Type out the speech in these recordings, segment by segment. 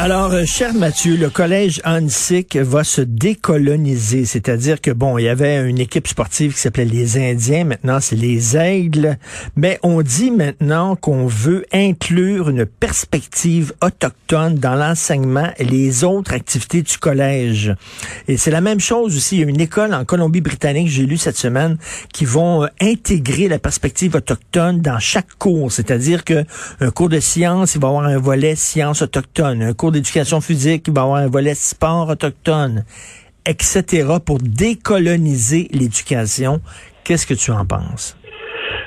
Alors, euh, cher Mathieu, le collège Hansik va se décoloniser, c'est-à-dire que bon, il y avait une équipe sportive qui s'appelait les Indiens, maintenant c'est les Aigles, mais on dit maintenant qu'on veut inclure une perspective autochtone dans l'enseignement et les autres activités du collège. Et c'est la même chose aussi, il y a une école en Colombie-Britannique, j'ai lu cette semaine, qui vont euh, intégrer la perspective autochtone dans chaque cours, c'est-à-dire que un cours de sciences, il va avoir un volet sciences autochtones, un cours d'éducation physique, il va y avoir un volet sport autochtone, etc., pour décoloniser l'éducation. Qu'est-ce que tu en penses?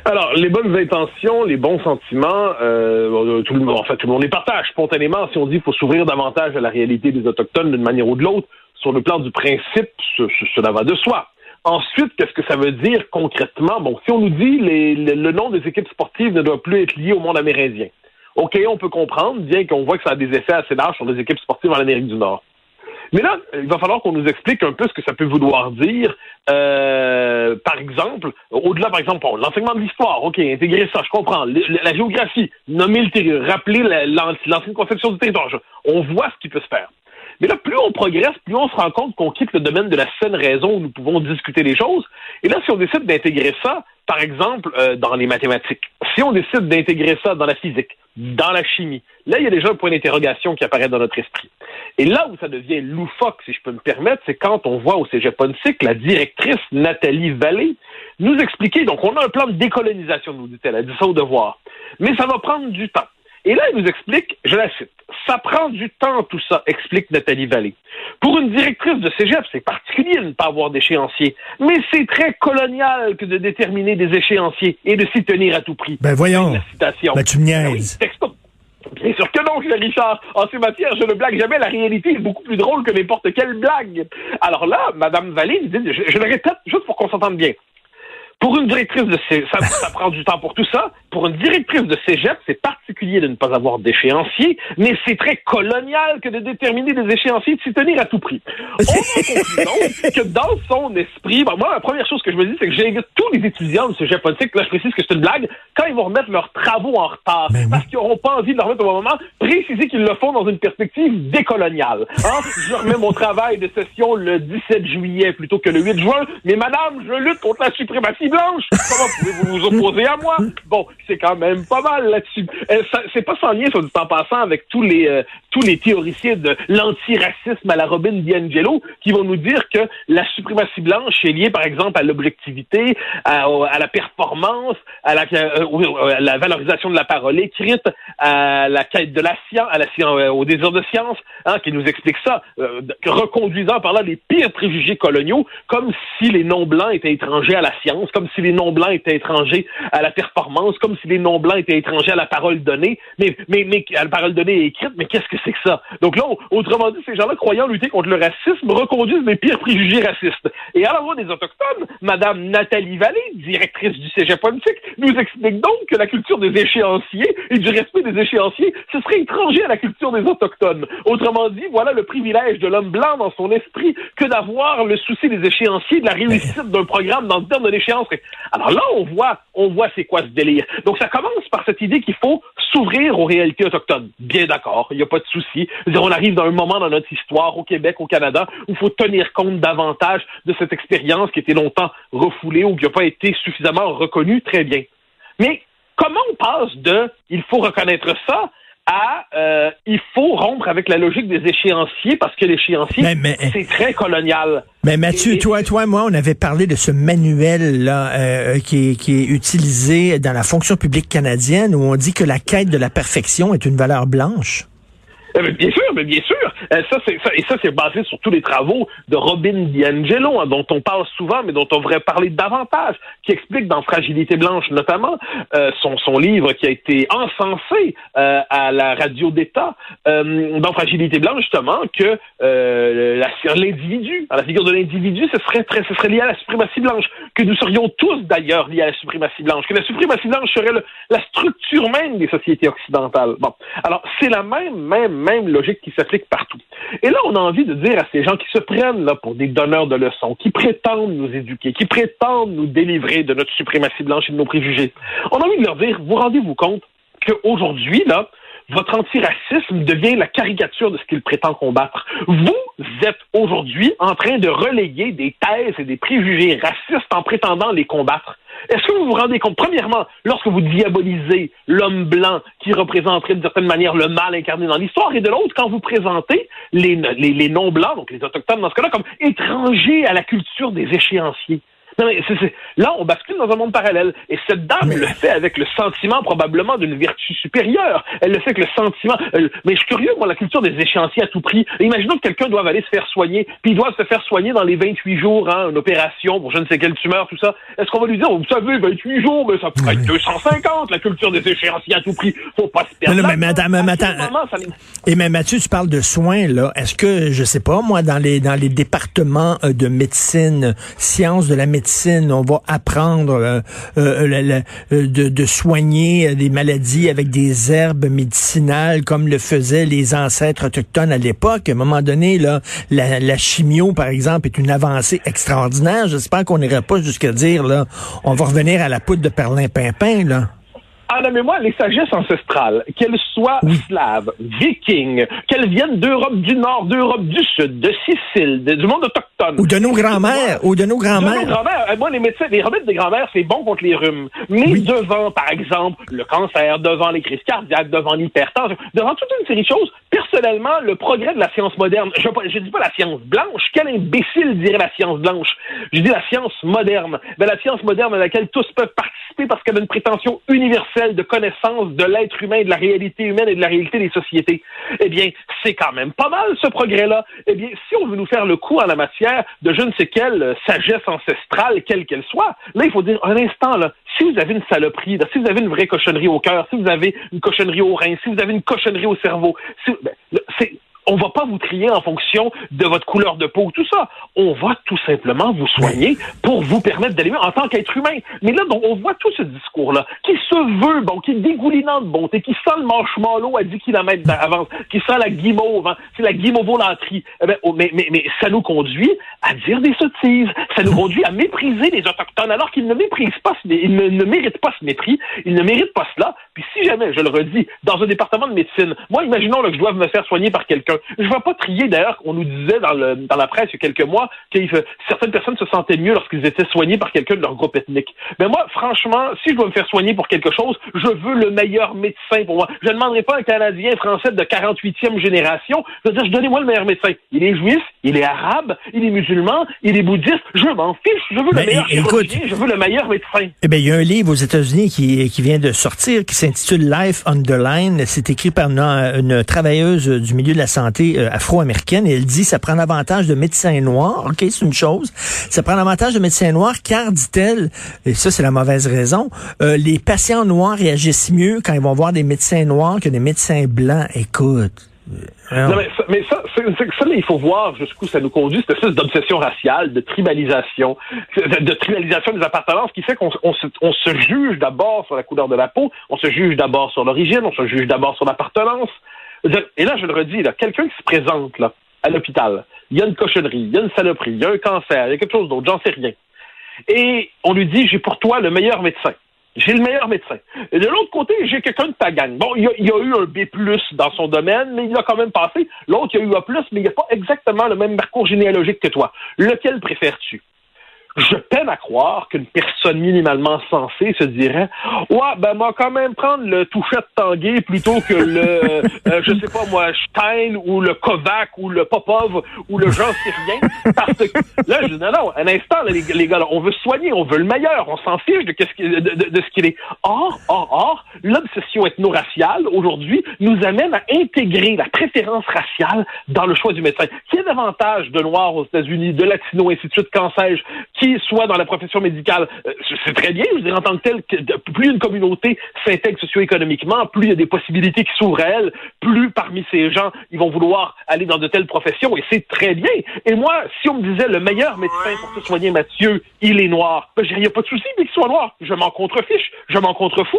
Alors, les bonnes intentions, les bons sentiments, euh, tout le monde, en fait, tout le monde les partage spontanément. Si on dit qu'il faut s'ouvrir davantage à la réalité des autochtones d'une manière ou de l'autre, sur le plan du principe, cela va de soi. Ensuite, qu'est-ce que ça veut dire concrètement? Bon, si on nous dit les, le nom des équipes sportives ne doit plus être lié au monde amérindien, OK, on peut comprendre, bien qu'on voit que ça a des effets assez larges sur les équipes sportives en Amérique du Nord. Mais là, il va falloir qu'on nous explique un peu ce que ça peut vouloir dire. Euh, par exemple, au-delà, par exemple, l'enseignement de l'histoire, OK, intégrer ça, je comprends. la géographie, nommer le territoire, rappeler l'ancienne conception du territoire. On voit ce qui peut se faire. Mais là, plus on progresse, plus on se rend compte qu'on quitte le domaine de la saine raison où nous pouvons discuter les choses. Et là, si on décide d'intégrer ça, par exemple, euh, dans les mathématiques, si on décide d'intégrer ça dans la physique, dans la chimie, là, il y a déjà un point d'interrogation qui apparaît dans notre esprit. Et là où ça devient loufoque, si je peux me permettre, c'est quand on voit au Cégep Pontic la directrice Nathalie Vallée nous expliquer, donc on a un plan de décolonisation, nous dit-elle, elle dit ça au devoir, mais ça va prendre du temps. Et là, elle nous explique, je la cite, ça prend du temps tout ça, explique Nathalie Vallée. Pour une directrice de cégep, c'est particulier de ne pas avoir d'échéancier, mais c'est très colonial que de déterminer des échéanciers et de s'y tenir à tout prix. Ben voyons. La citation. Ben tu me niaises. Bien sûr que non, Richard. En ces matières, je ne blague jamais. La réalité est beaucoup plus drôle que n'importe quelle blague. Alors là, Madame Vallée, je, je le répète juste pour qu'on s'entende bien. Pour une directrice de cégep, ça, ça prend du temps pour tout ça. Pour une directrice de cégep, c'est particulier de ne pas avoir d'échéancier, mais c'est très colonial que de déterminer des échéanciers et de s'y tenir à tout prix. On a que dans son esprit, moi, la première chose que je me dis, c'est que j'ai tous les étudiants de cégep politique, là, je précise que c'est une blague, quand ils vont remettre leurs travaux en retard, ben parce qu'ils n'auront pas envie de le remettre au bon moment, préciser qu'ils le font dans une perspective décoloniale. Hein? je remets mon travail de session le 17 juillet plutôt que le 8 juin, mais madame, je lutte contre la suprématie blanche. Comment pouvez-vous vous opposer à moi? Bon, c'est quand même pas mal là-dessus. Euh, c'est pas sans lien, soit dit en passant, avec tous les euh, tous les théoriciens de l'antiracisme à la Robin DiAngelo qui vont nous dire que la suprématie blanche est liée, par exemple, à l'objectivité, à, la performance, à la, euh, la, valorisation de la parole écrite, à la quête de la science, à la science, au désir de science, hein, qui nous explique ça, reconduisant par là les pires préjugés coloniaux, comme si les non-blancs étaient étrangers à la science, si les non-blancs étaient étrangers à la performance, comme si les non-blancs étaient étrangers à la parole donnée, mais, mais, mais à la parole donnée écrite, mais qu'est-ce que c'est que ça? Donc là, autrement dit, ces gens-là, croyant lutter contre le racisme, reconduisent les pires préjugés racistes. Et à la voix des Autochtones, Madame Nathalie Vallée, directrice du Cégep politique, nous explique donc que la culture des échéanciers et du respect des échéanciers, ce serait étranger à la culture des Autochtones. Autrement dit, voilà le privilège de l'homme blanc dans son esprit que d'avoir le souci des échéanciers, de la réussite d'un programme dans le terme de l'échéance. Alors là, on voit, on voit c'est quoi ce délire. Donc ça commence par cette idée qu'il faut s'ouvrir aux réalités autochtones. Bien d'accord, il n'y a pas de souci. On arrive dans un moment dans notre histoire, au Québec, au Canada, où il faut tenir compte davantage de cette expérience qui était longtemps refoulée ou qui n'a pas été suffisamment reconnue. Très bien. Mais comment on passe de il faut reconnaître ça à euh, il faut rompre avec la logique des échéanciers parce que l'échéancier, c'est très colonial. Mais Mathieu, toi, toi, moi, on avait parlé de ce manuel là euh, qui, qui est utilisé dans la fonction publique canadienne où on dit que la quête de la perfection est une valeur blanche. Euh, bien sûr, mais bien sûr. Euh, ça, ça, et ça, c'est basé sur tous les travaux de Robin DiAngelo, hein, dont on parle souvent, mais dont on devrait parler davantage, qui explique dans Fragilité blanche notamment euh, son, son livre qui a été encensé à la radio d'État, dans Fragilité blanche justement, que l'individu, la figure de l'individu, ce serait ce serait lié à la suprématie blanche, que nous serions tous d'ailleurs liés à la suprématie blanche, que la suprématie blanche serait la structure même des sociétés occidentales. Bon, alors c'est la même, même même logique qui s'applique partout. Et là, on a envie de dire à ces gens qui se prennent là pour des donneurs de leçons, qui prétendent nous éduquer, qui prétendent nous délivrer de notre suprématie blanche et de nos préjugés, on a envie de leur dire, vous rendez-vous compte qu'aujourd'hui, là, votre antiracisme devient la caricature de ce qu'il prétend combattre. Vous êtes aujourd'hui en train de relayer des thèses et des préjugés racistes en prétendant les combattre. Est-ce que vous vous rendez compte, premièrement, lorsque vous diabolisez l'homme blanc qui représenterait d'une certaine manière le mal incarné dans l'histoire, et de l'autre, quand vous présentez les, les, non-blancs, donc les autochtones dans ce cas-là, comme étrangers à la culture des échéanciers? Non, mais Là, on bascule dans un monde parallèle. Et cette dame le fait avec le sentiment probablement d'une vertu supérieure. Elle le fait avec le sentiment. Mais je suis curieux, moi, la culture des échéanciers à tout prix. Imaginons que quelqu'un doit aller se faire soigner, puis il doit se faire soigner dans les 28 jours, hein, une opération pour je ne sais quelle tumeur, tout ça. Est-ce qu'on va lui dire, vous savez, 28 jours, mais ça pourrait être 250, la culture des échéanciers à tout prix. Faut pas se perdre. Non, mais, mais attends, Et mais Mathieu, tu parles de soins, là. Est-ce que, je sais pas, moi, dans les, dans les départements euh, de médecine, sciences de la médecine, on va apprendre euh, euh, euh, de, soigner des maladies avec des herbes médicinales comme le faisaient les ancêtres autochtones à l'époque. À un moment donné, là, la, chimio, par exemple, est une avancée extraordinaire. J'espère qu'on n'irait pas jusqu'à dire, là, on va revenir à la poudre de perlin-pimpin, là à la mémoire les sagesses ancestrales, qu'elles soient slaves, vikings, qu'elles viennent d'Europe du Nord, d'Europe du Sud, de Sicile, du monde autochtone. Ou de nos grands-mères, ou de nos grands-mères. grand-mères. Euh, moi, les médecins, les remèdes des grands-mères, c'est bon contre les rhumes. Mais devant, par exemple, le cancer, devant les crises cardiaques, devant l'hypertension, devant toute une série de choses, personnellement, le progrès de la science moderne, je ne dis pas la science blanche, quel imbécile dirait la science blanche? Je dis la science moderne. Ben, la science moderne à laquelle tous peuvent participer parce qu'elle a une prétention universelle de connaissance de l'être humain, de la réalité humaine et de la réalité des sociétés. Eh bien, c'est quand même pas mal ce progrès-là. Eh bien, si on veut nous faire le coup en la matière de je ne sais quelle euh, sagesse ancestrale, quelle qu'elle soit, là, il faut dire un instant, là, si vous avez une saloperie, si vous avez une vraie cochonnerie au cœur, si vous avez une cochonnerie au rein, si vous avez une cochonnerie au cerveau, ben, c'est on va pas vous trier en fonction de votre couleur de peau, tout ça. On va tout simplement vous soigner pour vous permettre d'aller mieux en tant qu'être humain. Mais là, donc, on voit tout ce discours-là qui se veut, bon, qui est dégoulinant de bonté, qui sent le marshmallow à 10 km d'avance, qui sent la guimauve, hein, c'est la guimauvolanterie. Eh ben, oh, mais, mais, mais ça nous conduit à dire des sottises. Ça nous conduit à mépriser les Autochtones alors qu'ils ne méprisent pas, ils ne, ne méritent pas ce mépris, ils ne méritent pas cela. Puis si jamais, je le redis, dans un département de médecine, moi, imaginons là, que je dois me faire soigner par quelqu'un je ne vais pas trier, d'ailleurs, qu'on nous disait dans, le, dans la presse il y a quelques mois que certaines personnes se sentaient mieux lorsqu'ils étaient soignés par quelqu'un de leur groupe ethnique. Mais moi, franchement, si je dois me faire soigner pour quelque chose, je veux le meilleur médecin pour moi. Je ne demanderai pas un Canadien français de 48e génération. Je veux dire, donnez-moi le meilleur médecin. Il est juif, il est arabe, il est musulman, il est bouddhiste. Je m'en fiche. Je veux le meilleur écoute, je veux le meilleur médecin. Eh bien, il y a un livre aux États-Unis qui, qui vient de sortir qui s'intitule Life on the Line. C'est écrit par une, travailleuse du milieu de la santé euh, afro-américaine elle dit ça prend l'avantage de médecins noirs. OK, c'est une chose. Ça prend l'avantage de médecins noirs car, dit-elle, et ça c'est la mauvaise raison, euh, les patients noirs réagissent mieux quand ils vont voir des médecins noirs que des médecins blancs. Écoute. Non, mais ça, il faut voir jusqu'où ça nous conduit, cette espèce d'obsession raciale, de tribalisation, de, tribalisation des appartenances qui fait qu'on on se, juge d'abord sur la couleur de la peau, on se juge d'abord sur l'origine, on se juge d'abord sur l'appartenance. Et là, je le redis, quelqu'un qui se présente là, à l'hôpital, il y a une cochonnerie, il y a une saloperie, il y a un cancer, il y a quelque chose d'autre, j'en sais rien. Et on lui dit, j'ai pour toi le meilleur médecin. J'ai le meilleur médecin. Et de l'autre côté, j'ai quelqu'un de ta. Bon, il y, a, eu un B+, dans son domaine, mais il a quand même passé. L'autre, il a eu A+, mais il n'a pas exactement le même parcours généalogique que toi. Lequel préfères-tu? Je peine à croire qu'une personne minimalement sensée se dirait Ouais, ben moi quand même prendre le touchette Tanguay plutôt que le euh, je sais pas moi, Stein ou le Kovac ou le Popov ou le Jean Syrien. Parce que là, je dis non, non, un instant, les, les, gars, on veut soigner, on veut le meilleur, on s'en fiche de, -ce ce qu'il est. Or, or, or, l'obsession ethno-raciale aujourd'hui nous amène à intégrer la préférence raciale dans le choix du médecin. Qui est davantage de noirs aux États-Unis, de latinos, ainsi de suite, qu'en sais-je, qui soit dans la profession médicale, euh, c'est très bien, je veux dire, en tant que tel, plus une communauté s'intègre socio-économiquement, plus il y a des possibilités qui s'ouvrent à elle, plus parmi ces gens, ils vont vouloir aller dans de telles professions, et c'est très bien. Et moi, si on me disait le meilleur médecin pour te soigner, Mathieu, il est noir, ben, il n'y pas de souci, mais qu'il soit noir. Je m'en contrefiche, je m'en contrefous.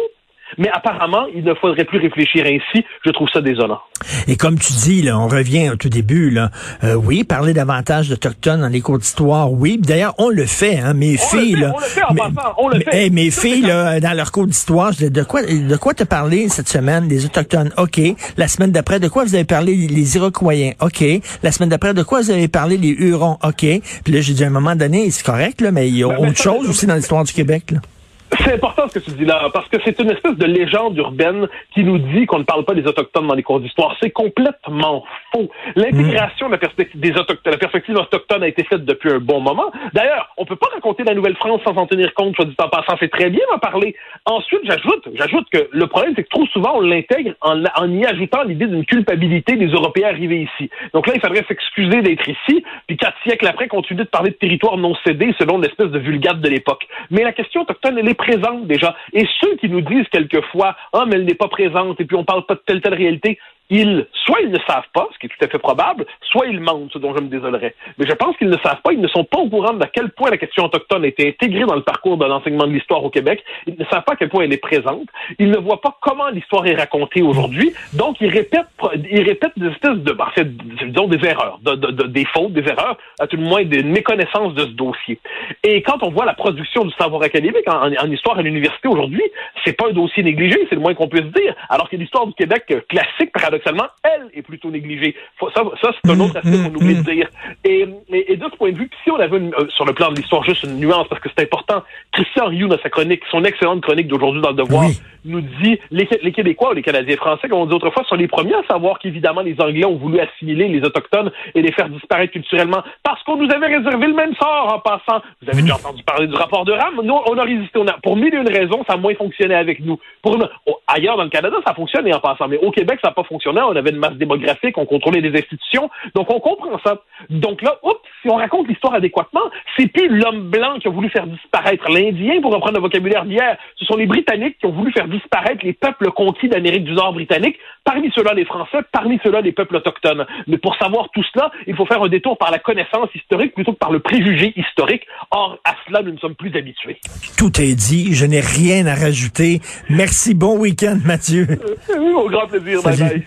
Mais apparemment, il ne faudrait plus réfléchir ainsi. Je trouve ça désolant. Et comme tu dis, là, on revient au tout début, là, euh, oui, parler davantage d'Autochtones dans les cours d'histoire, oui. D'ailleurs, on le fait, hein, mes filles, là. On le fait en passant, on le fait. mes filles, là, dans leur cours d'histoire, de quoi, de quoi te parler cette semaine, des Autochtones? OK. La semaine d'après, de quoi vous avez parlé les Iroquois? OK. La semaine d'après, de quoi vous avez parlé les Hurons? OK. Puis là, j'ai dit à un moment donné, c'est correct, là, mais il y a autre chose aussi dans l'histoire du Québec, là. C'est important ce que tu dis là, parce que c'est une espèce de légende urbaine qui nous dit qu'on ne parle pas des Autochtones dans les cours d'histoire. C'est complètement faux. L'intégration de la perspective des la perspective autochtone a été faite depuis un bon moment. D'ailleurs, on peut pas raconter la Nouvelle-France sans en tenir compte, soit dit en passant. C'est très bien d'en parler. Ensuite, j'ajoute, j'ajoute que le problème, c'est que trop souvent, on l'intègre en, y ajoutant l'idée d'une culpabilité des Européens arrivés ici. Donc là, il faudrait s'excuser d'être ici, puis quatre siècles après, continuer de parler de territoires non cédés selon l'espèce de vulgate de l'époque. Mais la question autochtone, elle est présente déjà. Et ceux qui nous disent quelquefois, ah, mais elle n'est pas présente, et puis on parle pas de telle telle réalité, ils, soit ils ne savent pas, ce qui est tout à fait probable, soit ils mentent, ce dont je me désolerais. Mais je pense qu'ils ne savent pas, ils ne sont pas au courant de quel point la question autochtone a été intégrée dans le parcours de l'enseignement de l'histoire au Québec. Ils ne savent pas à quel point elle est présente. Ils ne voient pas comment l'histoire est racontée aujourd'hui. Donc, ils répètent, ils répètent des espèces de, en fait, disons, des erreurs, de, de, des fautes, des erreurs, à tout le moins des méconnaissances de ce dossier. Et quand on voit la production du savoir académique en, en histoire à l'université aujourd'hui, c'est pas un dossier négligé, c'est le moins qu'on puisse dire. Alors que l'histoire du Québec classique, paradoxalement, elle est plutôt négligée. Ça, ça c'est un autre aspect qu'on oublie de dire. Et, et, de ce point de vue, si on avait euh, sur le plan de l'histoire juste une nuance, parce que c'est important, Christian Rioux, dans sa chronique, son excellente chronique d'aujourd'hui dans le Devoir, nous dit les, les Québécois ou les Canadiens français, comme on dit autrefois, sont les premiers à savoir qu'évidemment les Anglais ont voulu assimiler les Autochtones et les faire disparaître culturellement parce qu'on nous avait réservé le même sort en passant. Vous avez déjà entendu parler du rapport de Ram. Nous, on a résisté. On a, pour mille et une raisons, ça a moins fonctionné avec nous. Pour, ailleurs dans le Canada, ça a fonctionné en passant, mais au Québec, ça n'a pas fonctionné. On avait une masse démographique, on contrôlait des institutions, donc on comprend ça. Donc là, oups, si on raconte l'histoire adéquatement, c'est plus l'homme blanc qui a voulu faire disparaître l'Indien, pour reprendre le vocabulaire d'hier. Ce sont les Britanniques qui ont voulu faire disparaître les peuples conquis d'Amérique du Nord britannique, parmi ceux-là les Français, parmi ceux-là les peuples autochtones. Mais pour savoir tout cela, il faut faire un détour par la connaissance historique plutôt que par le préjugé historique. Or, à cela, nous ne sommes plus habitués. Tout est dit, je n'ai rien à rajouter. Merci, bon week-end, Mathieu. oui, au grand plaisir. Bye bye.